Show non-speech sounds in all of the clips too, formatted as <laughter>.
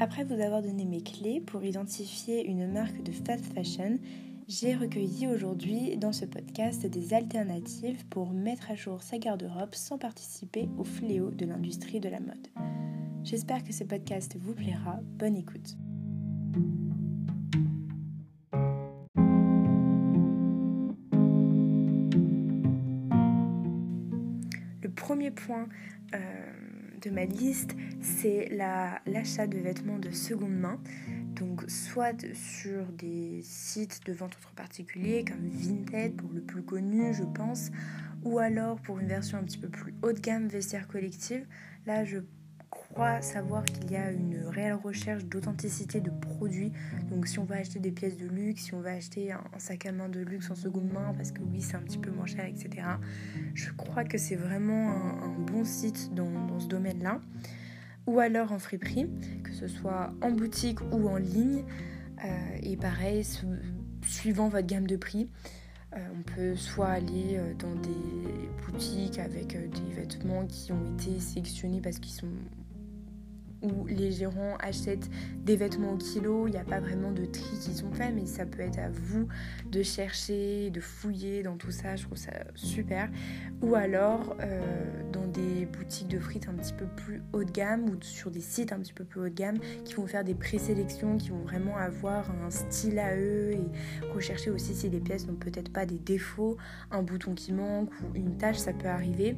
Après vous avoir donné mes clés pour identifier une marque de fast fashion, j'ai recueilli aujourd'hui dans ce podcast des alternatives pour mettre à jour sa garde-robe sans participer au fléau de l'industrie de la mode. J'espère que ce podcast vous plaira. Bonne écoute. Le premier point euh, de ma liste, c'est l'achat de vêtements de seconde main. Donc soit sur des sites de vente entre particuliers comme Vinted pour le plus connu je pense, ou alors pour une version un petit peu plus haut de gamme vestiaire collective. Là je savoir qu'il y a une réelle recherche d'authenticité de produits. Donc si on va acheter des pièces de luxe, si on va acheter un, sac à main de luxe en seconde main, parce que oui c'est un petit peu moins cher, etc. Je crois que c'est vraiment un, bon site dans, ce domaine-là. Ou alors en friperie, que ce soit en boutique ou en ligne. Euh, et pareil, suivant votre gamme de prix. Euh, on peut soit aller euh, dans des boutiques avec des vêtements qui ont été sélectionnés parce qu'ils sont où les gérants achètent des vêtements au kilo, il n'y a pas vraiment de tri qui sont faits, mais ça peut être à vous de chercher, de fouiller dans tout ça, je trouve ça super. Ou alors euh, dans des boutiques de frites un petit peu plus haut de gamme ou sur des sites un petit peu plus haut de gamme qui vont faire des présélections, qui vont vraiment avoir un style à eux et rechercher aussi si les pièces n'ont peut-être pas des défauts, un bouton qui manque ou une tâche, ça peut arriver.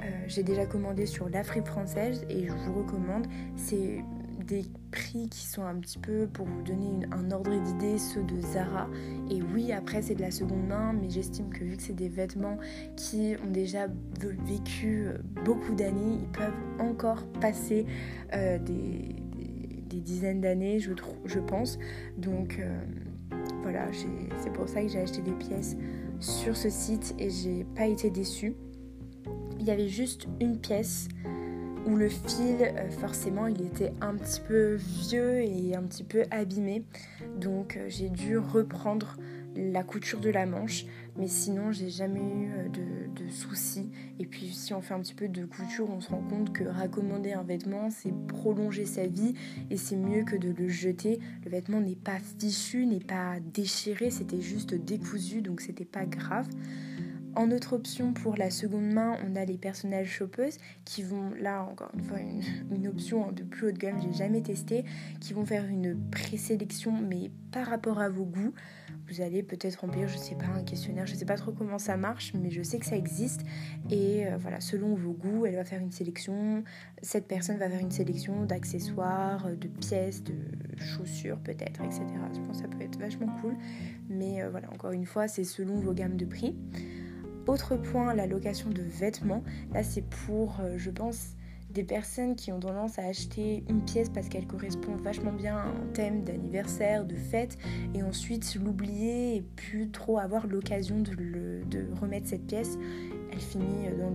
Euh, j'ai déjà commandé sur la fripe française et je vous recommande. C'est des prix qui sont un petit peu, pour vous donner un ordre d'idée, ceux de Zara. Et oui, après c'est de la seconde main, mais j'estime que vu que c'est des vêtements qui ont déjà vécu beaucoup d'années, ils peuvent encore passer euh, des, dizaines d'années, je, pense. Donc euh, voilà, c'est pour ça que j'ai acheté des pièces sur ce site et j'ai pas été déçue il y avait juste une pièce où le fil, euh, forcément, il était un petit peu vieux et un petit peu abîmé. Donc euh, j'ai dû reprendre la couture de la manche. Mais sinon, j'ai jamais eu euh, de, soucis. Et puis, si on fait un petit peu de couture, on se rend compte que raccommander un vêtement, c'est prolonger sa vie et c'est mieux que de le jeter. Le vêtement n'est pas fichu, n'est pas déchiré, c'était juste décousu, donc c'était pas grave. En autre option pour la seconde main, on a les personnages shoppeuses qui vont, là encore une fois, une, <laughs> option de plus haut de gamme, j'ai jamais testé, qui vont faire une présélection mais par rapport à vos goûts. Vous allez peut-être remplir, je sais pas, un questionnaire, je sais pas trop comment ça marche, mais je sais que ça existe. Et euh, voilà, selon vos goûts, elle va faire une sélection. Cette personne va faire une sélection d'accessoires, de pièces, de chaussures peut-être, etc. Je pense que ça peut être vachement cool. Mais euh, voilà, encore une fois, c'est selon vos gammes de prix. Autre point, la location de vêtements. Là, c'est pour, euh, je pense, des personnes qui ont tendance à acheter une pièce parce qu'elle correspond vachement bien à un thème d'anniversaire, de fête, et ensuite l'oublier et plus trop avoir l'occasion de, remettre cette pièce. Elle finit dans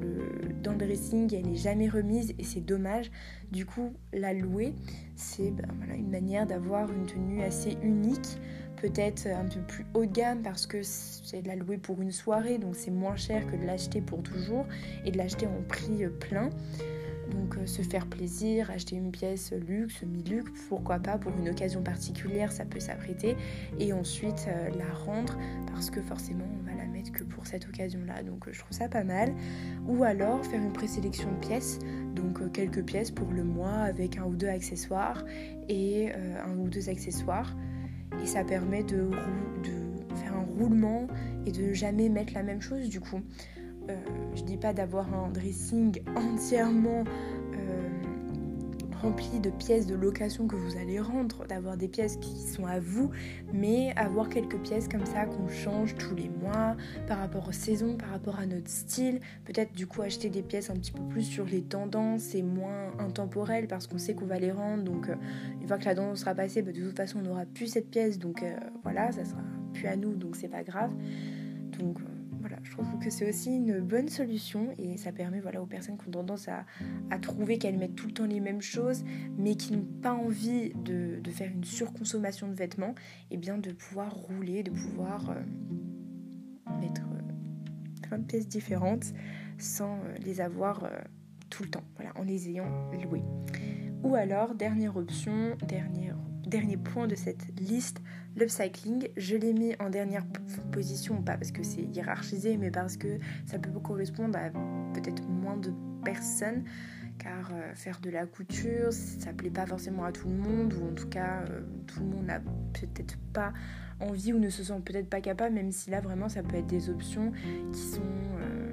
le, dressing, elle n'est jamais remise et c'est dommage. Du coup, la louer, c'est ben, une manière d'avoir une tenue assez unique peut-être un peu plus haut de gamme parce que c'est de la louer pour une soirée, donc c'est moins cher que de l'acheter pour toujours et de l'acheter en prix plein. Donc euh, se faire plaisir, acheter une pièce luxe, mi-luxe, pourquoi pas pour une occasion particulière, ça peut s'apprêter. Et ensuite euh, la rendre parce que forcément on va la mettre que pour cette occasion-là. Donc je trouve ça pas mal. Ou alors faire une présélection de pièces, donc quelques pièces pour le mois avec un ou deux accessoires et un ou deux accessoires et ça permet de, de, faire un roulement et de jamais mettre la même chose du coup. Euh, je dis pas d'avoir un dressing entièrement euh, rempli de pièces de location que vous allez rendre, d'avoir des pièces qui sont à vous, mais avoir quelques pièces comme ça qu'on change tous les mois par rapport aux saisons, par rapport à notre style. Peut-être du coup acheter des pièces un petit peu plus sur les tendances et moins intemporelles parce qu'on sait qu'on va les rendre. Donc euh, une fois que la tendance sera passée, bah, de toute façon on n'aura plus cette pièce, donc voilà, ça sera plus à nous, donc c'est pas grave. Donc voilà, je trouve que c'est aussi une bonne solution et ça permet voilà, aux personnes qui ont tendance à, trouver qu'elles mettent tout le temps les mêmes choses mais qui n'ont pas envie de, faire une surconsommation de vêtements, et eh bien de pouvoir rouler, de pouvoir euh, mettre euh, plein de pièces différentes sans euh, les avoir tout le temps, voilà, en les ayant louées. Ou alors, dernière option, dernier, dernier point de cette liste, l'upcycling. Je l'ai mis en dernière position, pas parce que c'est hiérarchisé, mais parce que ça peut correspondre à peut-être moins de personnes car euh, faire de la couture, ça plaît pas forcément à tout le monde, ou en tout cas, euh, tout le monde n'a peut-être pas envie ou ne se sent peut-être pas capable, même si là vraiment ça peut être des options qui sont euh,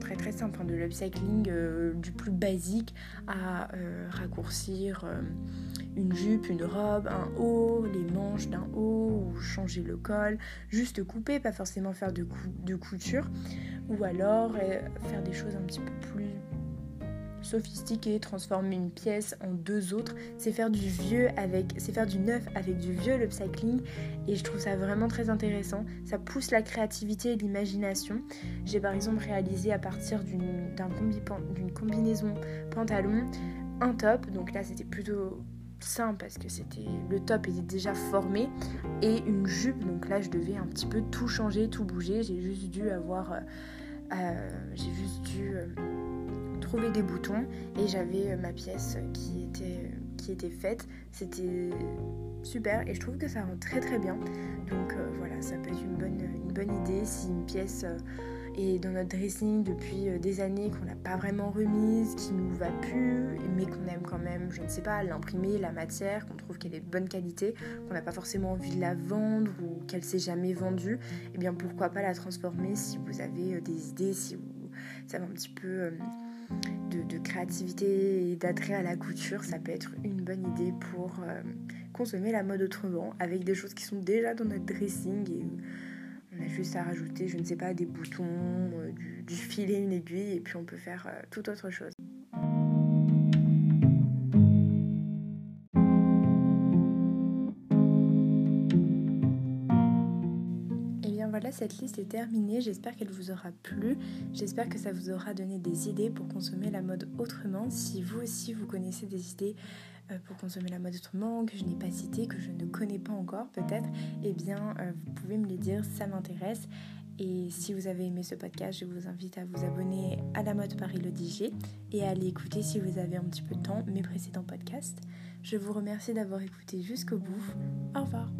très très simples, hein, de l'upcycling du plus basique à raccourcir une jupe, une robe, un haut, les manches d'un haut, changer le col, juste couper, pas forcément faire de, de couture, ou alors faire des choses un petit peu plus sophistiqué, transformer une pièce en deux autres, c'est faire du vieux avec, c'est faire du neuf avec du vieux l'upcycling et je trouve ça vraiment très intéressant. Ça pousse la créativité et l'imagination. J'ai par exemple réalisé à partir d'une, d'une combinaison pantalon un top, donc là c'était plutôt simple parce que c'était le top était déjà formé. Et une jupe. Donc là je devais un petit peu tout changer tout bouger. J'ai juste dû avoir euh, euh, j'ai juste dû euh, des boutons et j'avais euh, ma pièce qui était, qui était faite. C'était super et je trouve que ça rend très très bien. Donc euh, voilà, ça peut être une bonne, une bonne idée si une pièce euh, est dans notre dressing depuis des années, qu'on n'a pas vraiment remise, qui nous va plus, mais qu'on aime quand même, je ne sais pas, l'imprimer, la matière, qu'on trouve qu'elle est de bonne qualité, qu'on n'a pas forcément envie de la vendre ou qu'elle s'est jamais vendue, et eh bien pourquoi pas la transformer si vous avez des idées, si vous savez un petit peu de, créativité et d'attrait à la couture, ça peut être une bonne idée pour euh, consommer la mode autrement avec des choses qui sont déjà dans notre dressing et on a juste à rajouter, je ne sais pas, des boutons, euh, du, filet, une aiguille et puis on peut faire euh, toute autre chose. Cette liste est terminée. J'espère qu'elle vous aura plu. J'espère que ça vous aura donné des idées pour consommer la mode autrement. Si vous aussi vous connaissez des idées euh, pour consommer la mode autrement, que je n'ai pas cité, que je ne connais pas encore peut-être, eh bien euh, vous pouvez me les dire, ça m'intéresse. Et si vous avez aimé ce podcast, je vous invite à vous abonner à la mode Paris le DJ et à aller écouter si vous avez un petit peu de temps mes précédents podcasts. Je vous remercie d'avoir écouté jusqu'au bout. Au revoir.